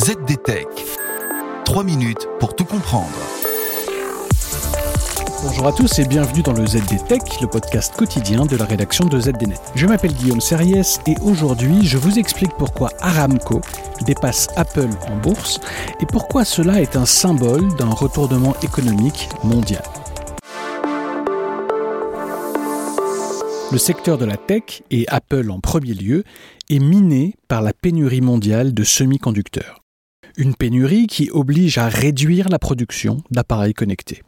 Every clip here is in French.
ZDTech. 3 minutes pour tout comprendre. Bonjour à tous et bienvenue dans le ZDTech, le podcast quotidien de la rédaction de ZDNet. Je m'appelle Guillaume Serriès et aujourd'hui je vous explique pourquoi Aramco dépasse Apple en bourse et pourquoi cela est un symbole d'un retournement économique mondial. Le secteur de la tech, et Apple en premier lieu, est miné par la pénurie mondiale de semi-conducteurs. Une pénurie qui oblige à réduire la production d'appareils connectés.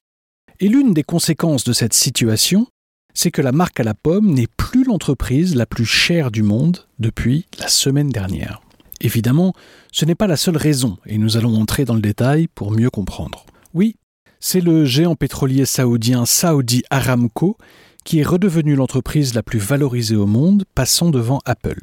Et l'une des conséquences de cette situation, c'est que la marque à la pomme n'est plus l'entreprise la plus chère du monde depuis la semaine dernière. Évidemment, ce n'est pas la seule raison, et nous allons entrer dans le détail pour mieux comprendre. Oui, c'est le géant pétrolier saoudien Saudi Aramco qui est redevenue l'entreprise la plus valorisée au monde, passant devant Apple.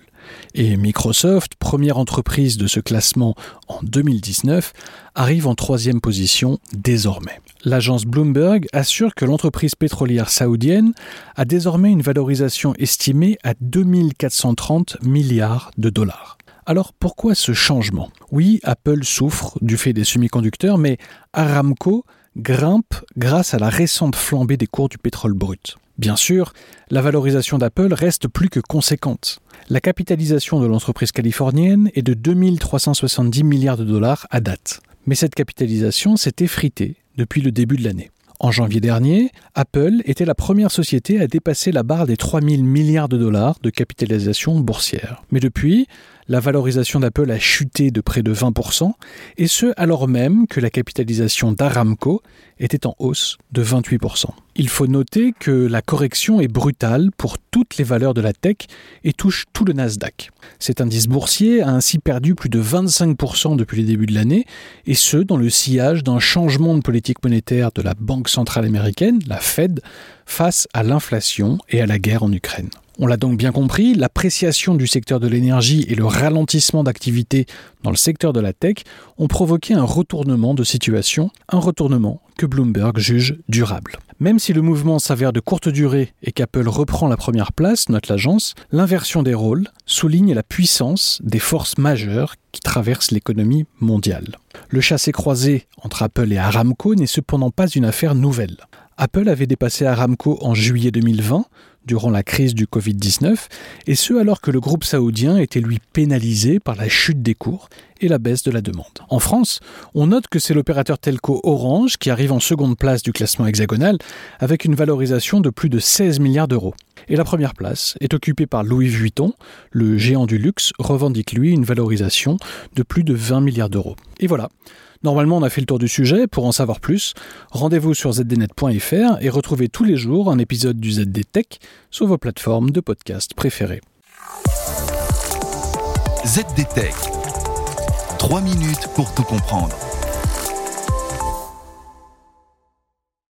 Et Microsoft, première entreprise de ce classement en 2019, arrive en troisième position désormais. L'agence Bloomberg assure que l'entreprise pétrolière saoudienne a désormais une valorisation estimée à 2430 milliards de dollars. Alors pourquoi ce changement? Oui, Apple souffre du fait des semi-conducteurs, mais Aramco grimpe grâce à la récente flambée des cours du pétrole brut. Bien sûr, la valorisation d'Apple reste plus que conséquente. La capitalisation de l'entreprise californienne est de 2370 milliards de dollars à date. Mais cette capitalisation s'est effritée depuis le début de l'année. En janvier dernier, Apple était la première société à dépasser la barre des 3000 milliards de dollars de capitalisation boursière. Mais depuis, la valorisation d'Apple a chuté de près de 20%, et ce alors même que la capitalisation d'Aramco était en hausse de 28%. Il faut noter que la correction est brutale pour toutes les valeurs de la tech et touche tout le Nasdaq. Cet indice boursier a ainsi perdu plus de 25% depuis le début de l'année, et ce dans le sillage d'un changement de politique monétaire de la Banque centrale américaine, la Fed, face à l'inflation et à la guerre en Ukraine. On l'a donc bien compris, l'appréciation du secteur de l'énergie et le ralentissement d'activité dans le secteur de la tech ont provoqué un retournement de situation, un retournement que Bloomberg juge durable. Même si le mouvement s'avère de courte durée et qu'Apple reprend la première place, note l'agence, l'inversion des rôles souligne la puissance des forces majeures qui traversent l'économie mondiale. Le chassé-croisé entre Apple et Aramco n'est cependant pas une affaire nouvelle. Apple avait dépassé Aramco en juillet 2020, durant la crise du Covid-19, et ce alors que le groupe saoudien était lui pénalisé par la chute des cours et la baisse de la demande. En France, on note que c'est l'opérateur telco Orange qui arrive en seconde place du classement hexagonal avec une valorisation de plus de 16 milliards d'euros. Et la première place est occupée par Louis Vuitton, le géant du luxe revendique lui une valorisation de plus de 20 milliards d'euros. Et voilà, Normalement, on a fait le tour du sujet. Pour en savoir plus, rendez-vous sur zdnet.fr et retrouvez tous les jours un épisode du ZD Tech sur vos plateformes de podcast préférées. ZD Tech. 3 minutes pour tout comprendre.